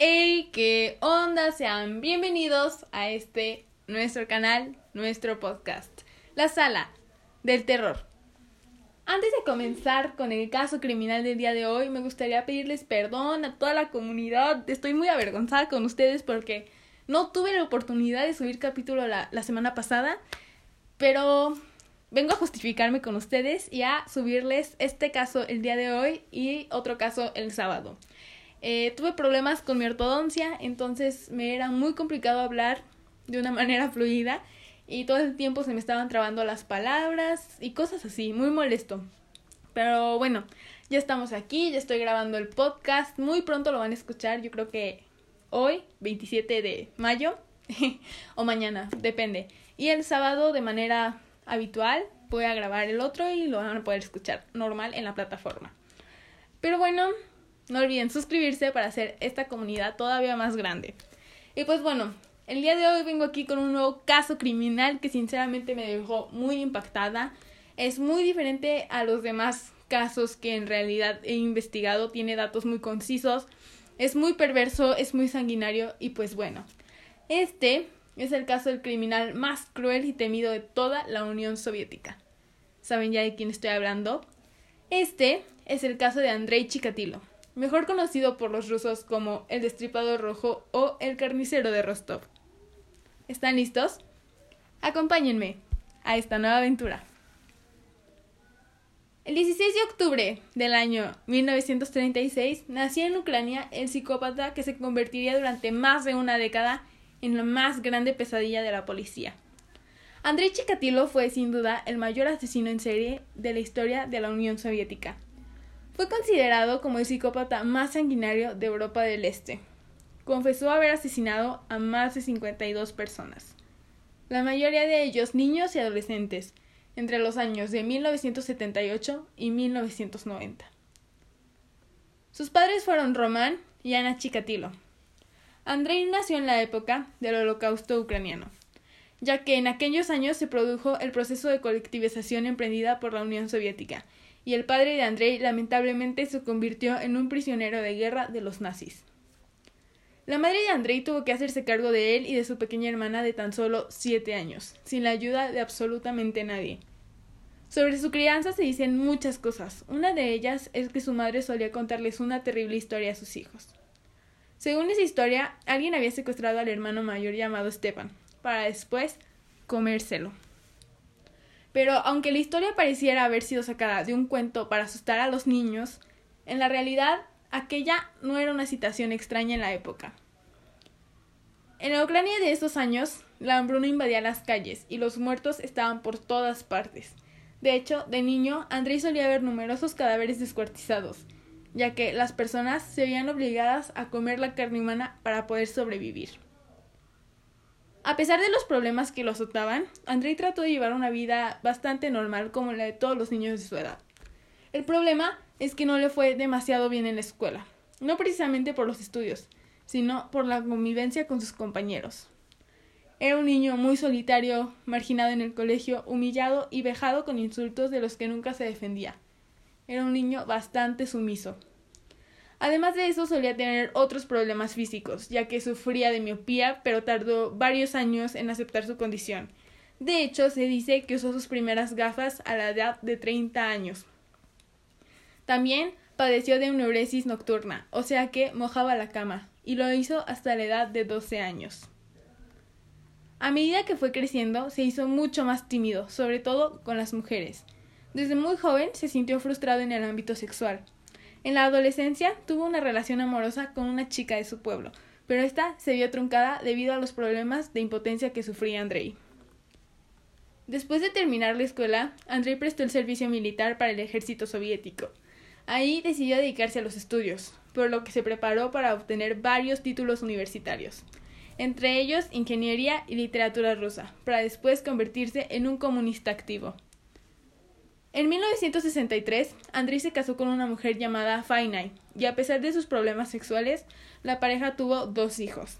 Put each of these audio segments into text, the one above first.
Hey, qué onda, sean bienvenidos a este nuestro canal, nuestro podcast, La Sala del Terror. Antes de comenzar con el caso criminal del día de hoy, me gustaría pedirles perdón a toda la comunidad. Estoy muy avergonzada con ustedes porque no tuve la oportunidad de subir capítulo la, la semana pasada, pero vengo a justificarme con ustedes y a subirles este caso el día de hoy y otro caso el sábado. Eh, tuve problemas con mi ortodoncia, entonces me era muy complicado hablar de una manera fluida y todo el tiempo se me estaban trabando las palabras y cosas así, muy molesto. Pero bueno, ya estamos aquí, ya estoy grabando el podcast, muy pronto lo van a escuchar, yo creo que hoy, 27 de mayo, o mañana, depende. Y el sábado de manera habitual voy a grabar el otro y lo van a poder escuchar normal en la plataforma. Pero bueno, no olviden suscribirse para hacer esta comunidad todavía más grande. Y pues bueno, el día de hoy vengo aquí con un nuevo caso criminal que sinceramente me dejó muy impactada. Es muy diferente a los demás casos que en realidad he investigado, tiene datos muy concisos, es muy perverso, es muy sanguinario y pues bueno, este es el caso del criminal más cruel y temido de toda la Unión Soviética. ¿Saben ya de quién estoy hablando? Este es el caso de Andrei Chikatilo mejor conocido por los rusos como el Destripador Rojo o el Carnicero de Rostov. ¿Están listos? Acompáñenme a esta nueva aventura. El 16 de octubre del año 1936 nació en Ucrania el psicópata que se convertiría durante más de una década en la más grande pesadilla de la policía. Andrei Chikatilo fue sin duda el mayor asesino en serie de la historia de la Unión Soviética fue considerado como el psicópata más sanguinario de Europa del Este. Confesó haber asesinado a más de 52 personas, la mayoría de ellos niños y adolescentes, entre los años de 1978 y 1990. Sus padres fueron Román y Ana Chikatilo. Andrei nació en la época del Holocausto ucraniano, ya que en aquellos años se produjo el proceso de colectivización emprendida por la Unión Soviética y el padre de Andrei lamentablemente se convirtió en un prisionero de guerra de los nazis. La madre de Andrei tuvo que hacerse cargo de él y de su pequeña hermana de tan solo siete años, sin la ayuda de absolutamente nadie. Sobre su crianza se dicen muchas cosas. Una de ellas es que su madre solía contarles una terrible historia a sus hijos. Según esa historia, alguien había secuestrado al hermano mayor llamado Stepan, para después comérselo. Pero aunque la historia pareciera haber sido sacada de un cuento para asustar a los niños, en la realidad aquella no era una situación extraña en la época. En la Ucrania de estos años, la hambruna invadía las calles y los muertos estaban por todas partes. De hecho, de niño, Andrei solía ver numerosos cadáveres descuartizados, ya que las personas se veían obligadas a comer la carne humana para poder sobrevivir. A pesar de los problemas que lo azotaban, Andrei trató de llevar una vida bastante normal como la de todos los niños de su edad. El problema es que no le fue demasiado bien en la escuela, no precisamente por los estudios, sino por la convivencia con sus compañeros. Era un niño muy solitario, marginado en el colegio, humillado y vejado con insultos de los que nunca se defendía. Era un niño bastante sumiso. Además de eso, solía tener otros problemas físicos, ya que sufría de miopía, pero tardó varios años en aceptar su condición. De hecho, se dice que usó sus primeras gafas a la edad de 30 años. También padeció de neuresis nocturna, o sea que mojaba la cama, y lo hizo hasta la edad de 12 años. A medida que fue creciendo, se hizo mucho más tímido, sobre todo con las mujeres. Desde muy joven se sintió frustrado en el ámbito sexual, en la adolescencia tuvo una relación amorosa con una chica de su pueblo, pero esta se vio truncada debido a los problemas de impotencia que sufría Andrei. Después de terminar la escuela, Andrei prestó el servicio militar para el ejército soviético. Ahí decidió dedicarse a los estudios, por lo que se preparó para obtener varios títulos universitarios, entre ellos ingeniería y literatura rusa, para después convertirse en un comunista activo. En 1963, Andrei se casó con una mujer llamada Fainay, y a pesar de sus problemas sexuales, la pareja tuvo dos hijos.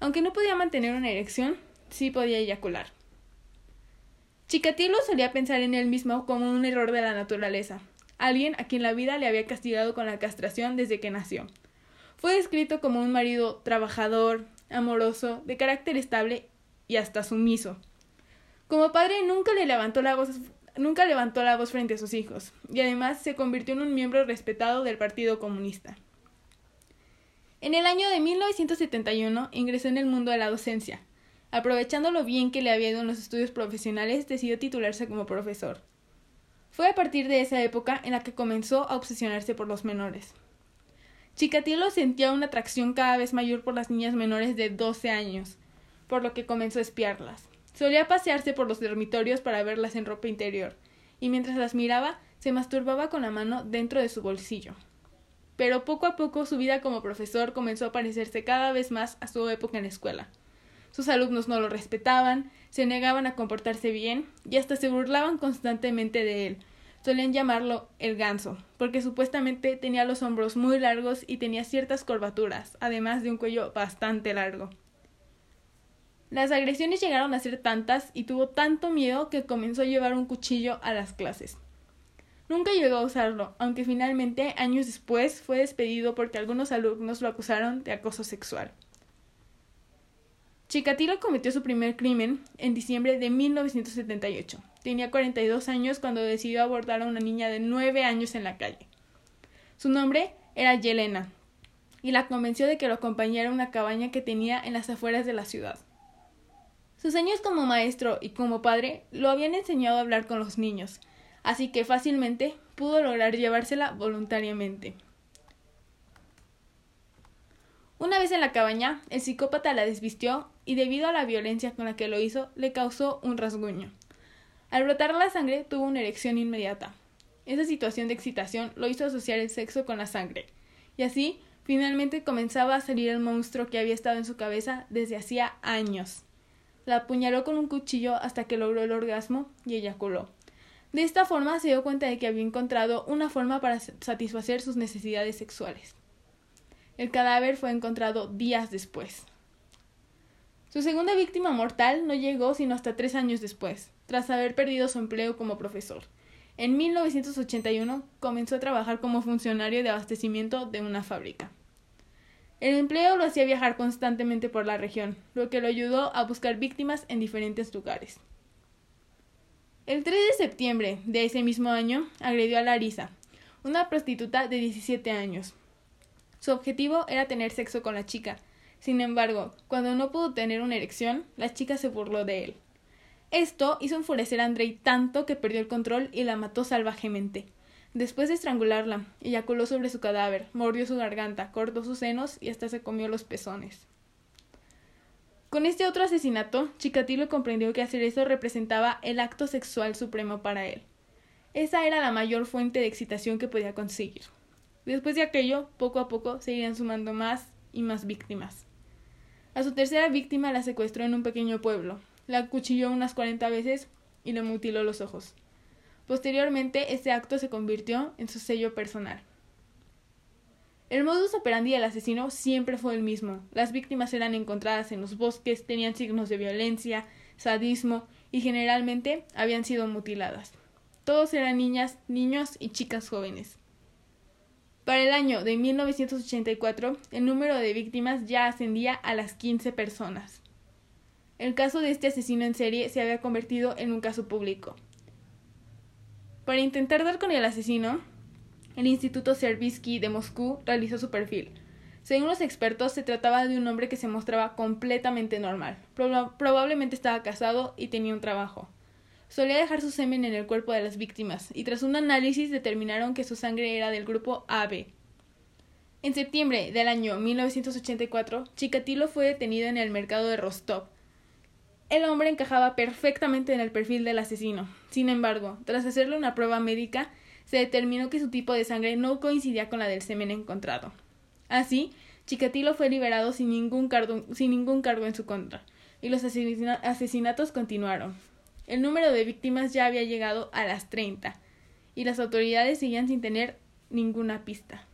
Aunque no podía mantener una erección, sí podía eyacular. Chikatilo solía pensar en él mismo como un error de la naturaleza, alguien a quien la vida le había castigado con la castración desde que nació. Fue descrito como un marido trabajador, amoroso, de carácter estable y hasta sumiso. Como padre nunca le levantó la voz nunca levantó la voz frente a sus hijos, y además se convirtió en un miembro respetado del Partido Comunista. En el año de 1971 ingresó en el mundo de la docencia. Aprovechando lo bien que le había ido en los estudios profesionales, decidió titularse como profesor. Fue a partir de esa época en la que comenzó a obsesionarse por los menores. Chikatilo sentía una atracción cada vez mayor por las niñas menores de 12 años, por lo que comenzó a espiarlas. Solía pasearse por los dormitorios para verlas en ropa interior, y mientras las miraba, se masturbaba con la mano dentro de su bolsillo. Pero poco a poco su vida como profesor comenzó a parecerse cada vez más a su época en la escuela. Sus alumnos no lo respetaban, se negaban a comportarse bien y hasta se burlaban constantemente de él. Solían llamarlo el ganso, porque supuestamente tenía los hombros muy largos y tenía ciertas curvaturas, además de un cuello bastante largo. Las agresiones llegaron a ser tantas y tuvo tanto miedo que comenzó a llevar un cuchillo a las clases. Nunca llegó a usarlo, aunque finalmente, años después, fue despedido porque algunos alumnos lo acusaron de acoso sexual. Chikatilo cometió su primer crimen en diciembre de 1978. Tenía 42 años cuando decidió abordar a una niña de 9 años en la calle. Su nombre era Yelena, y la convenció de que lo acompañara a una cabaña que tenía en las afueras de la ciudad. Sus años como maestro y como padre lo habían enseñado a hablar con los niños, así que fácilmente pudo lograr llevársela voluntariamente. Una vez en la cabaña, el psicópata la desvistió y debido a la violencia con la que lo hizo, le causó un rasguño. Al brotar la sangre, tuvo una erección inmediata. Esa situación de excitación lo hizo asociar el sexo con la sangre, y así, finalmente comenzaba a salir el monstruo que había estado en su cabeza desde hacía años. La apuñaló con un cuchillo hasta que logró el orgasmo y eyaculó. De esta forma se dio cuenta de que había encontrado una forma para satisfacer sus necesidades sexuales. El cadáver fue encontrado días después. Su segunda víctima mortal no llegó sino hasta tres años después, tras haber perdido su empleo como profesor. En 1981 comenzó a trabajar como funcionario de abastecimiento de una fábrica. El empleo lo hacía viajar constantemente por la región, lo que lo ayudó a buscar víctimas en diferentes lugares. El 3 de septiembre de ese mismo año agredió a Larisa, una prostituta de 17 años. Su objetivo era tener sexo con la chica. Sin embargo, cuando no pudo tener una erección, la chica se burló de él. Esto hizo enfurecer a Andrei tanto que perdió el control y la mató salvajemente. Después de estrangularla, eyaculó sobre su cadáver, mordió su garganta, cortó sus senos y hasta se comió los pezones. Con este otro asesinato, Chikatilo comprendió que hacer eso representaba el acto sexual supremo para él. Esa era la mayor fuente de excitación que podía conseguir. Después de aquello, poco a poco se irían sumando más y más víctimas. A su tercera víctima la secuestró en un pequeño pueblo, la acuchilló unas cuarenta veces y le mutiló los ojos. Posteriormente, este acto se convirtió en su sello personal. El modus operandi del asesino siempre fue el mismo. Las víctimas eran encontradas en los bosques, tenían signos de violencia, sadismo y generalmente habían sido mutiladas. Todos eran niñas, niños y chicas jóvenes. Para el año de 1984, el número de víctimas ya ascendía a las 15 personas. El caso de este asesino en serie se había convertido en un caso público. Para intentar dar con el asesino, el Instituto Servisky de Moscú realizó su perfil. Según los expertos, se trataba de un hombre que se mostraba completamente normal. probablemente estaba casado y tenía un trabajo. Solía dejar su semen en el cuerpo de las víctimas, y tras un análisis determinaron que su sangre era del grupo AB. En septiembre del año 1984, Chikatilo fue detenido en el mercado de Rostov, el hombre encajaba perfectamente en el perfil del asesino. Sin embargo, tras hacerle una prueba médica, se determinó que su tipo de sangre no coincidía con la del semen encontrado. Así, Chikatilo fue liberado sin ningún, cargo, sin ningún cargo en su contra, y los asesinatos continuaron. El número de víctimas ya había llegado a las 30, y las autoridades seguían sin tener ninguna pista.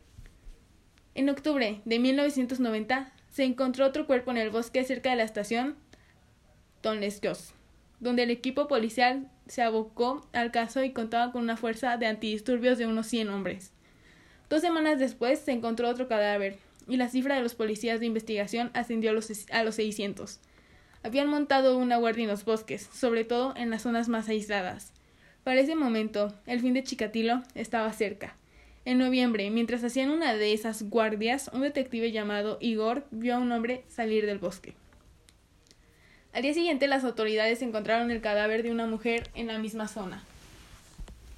En octubre de 1990 se encontró otro cuerpo en el bosque cerca de la estación Tonleskos, donde el equipo policial se abocó al caso y contaba con una fuerza de antidisturbios de unos 100 hombres. Dos semanas después se encontró otro cadáver, y la cifra de los policías de investigación ascendió a los, a los 600. Habían montado una guardia en los bosques, sobre todo en las zonas más aisladas. Para ese momento, el fin de Chikatilo estaba cerca. En noviembre, mientras hacían una de esas guardias, un detective llamado Igor vio a un hombre salir del bosque. Al día siguiente, las autoridades encontraron el cadáver de una mujer en la misma zona.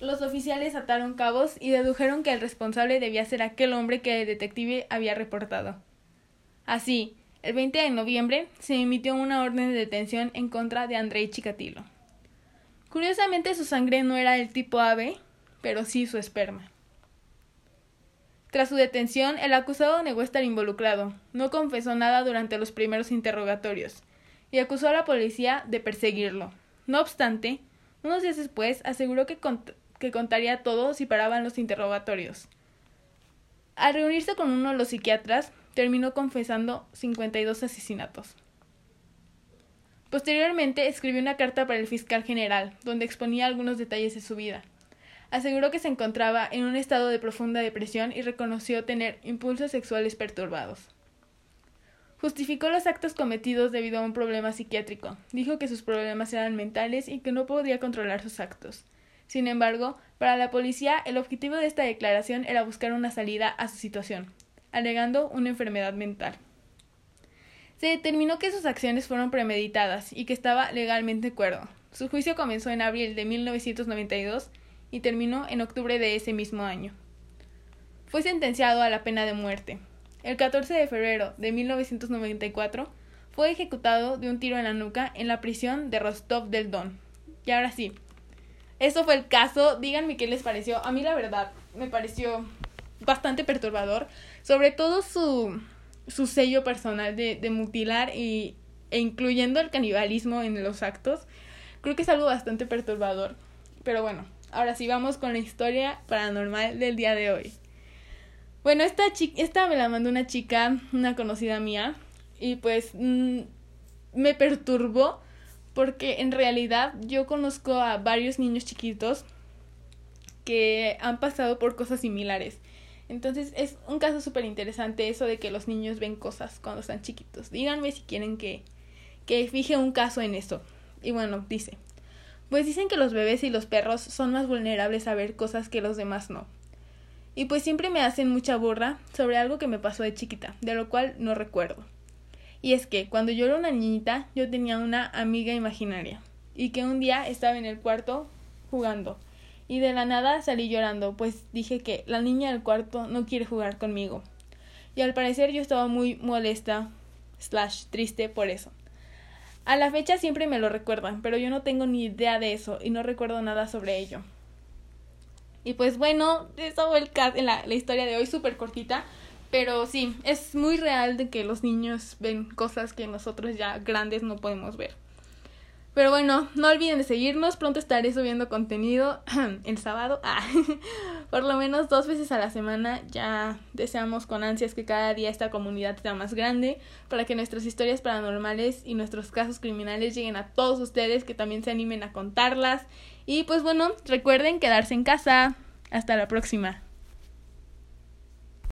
Los oficiales ataron cabos y dedujeron que el responsable debía ser aquel hombre que el detective había reportado. Así, el 20 de noviembre se emitió una orden de detención en contra de Andrei Chikatilo. Curiosamente su sangre no era del tipo ave, pero sí su esperma. Tras su detención, el acusado negó estar involucrado, no confesó nada durante los primeros interrogatorios, y acusó a la policía de perseguirlo. No obstante, unos días después aseguró que, que contaría todo si paraban los interrogatorios. Al reunirse con uno de los psiquiatras, terminó confesando 52 asesinatos. Posteriormente escribió una carta para el fiscal general, donde exponía algunos detalles de su vida. Aseguró que se encontraba en un estado de profunda depresión y reconoció tener impulsos sexuales perturbados. Justificó los actos cometidos debido a un problema psiquiátrico. Dijo que sus problemas eran mentales y que no podía controlar sus actos. Sin embargo, para la policía el objetivo de esta declaración era buscar una salida a su situación, alegando una enfermedad mental. Se determinó que sus acciones fueron premeditadas y que estaba legalmente cuerdo. Su juicio comenzó en abril de 1992 y terminó en octubre de ese mismo año. Fue sentenciado a la pena de muerte. El 14 de febrero de 1994 fue ejecutado de un tiro en la nuca en la prisión de Rostov del Don. Y ahora sí, eso fue el caso. Díganme qué les pareció. A mí la verdad me pareció bastante perturbador. Sobre todo su, su sello personal de, de mutilar y, e incluyendo el canibalismo en los actos. Creo que es algo bastante perturbador. Pero bueno, ahora sí vamos con la historia paranormal del día de hoy. Bueno, esta, esta me la mandó una chica, una conocida mía, y pues mm, me perturbó porque en realidad yo conozco a varios niños chiquitos que han pasado por cosas similares. Entonces es un caso súper interesante eso de que los niños ven cosas cuando están chiquitos. Díganme si quieren que, que fije un caso en eso. Y bueno, dice, pues dicen que los bebés y los perros son más vulnerables a ver cosas que los demás no. Y pues siempre me hacen mucha burra sobre algo que me pasó de chiquita, de lo cual no recuerdo. Y es que cuando yo era una niñita yo tenía una amiga imaginaria y que un día estaba en el cuarto jugando y de la nada salí llorando pues dije que la niña del cuarto no quiere jugar conmigo. Y al parecer yo estaba muy molesta slash triste por eso. A la fecha siempre me lo recuerdan, pero yo no tengo ni idea de eso y no recuerdo nada sobre ello. Y pues bueno, eso fue el la, la historia de hoy, súper cortita. Pero sí, es muy real de que los niños ven cosas que nosotros ya grandes no podemos ver. Pero bueno, no olviden de seguirnos. Pronto estaré subiendo contenido el sábado. Ah, por lo menos dos veces a la semana. Ya deseamos con ansias que cada día esta comunidad sea más grande para que nuestras historias paranormales y nuestros casos criminales lleguen a todos ustedes que también se animen a contarlas. Y pues bueno, recuerden quedarse en casa. Hasta la próxima.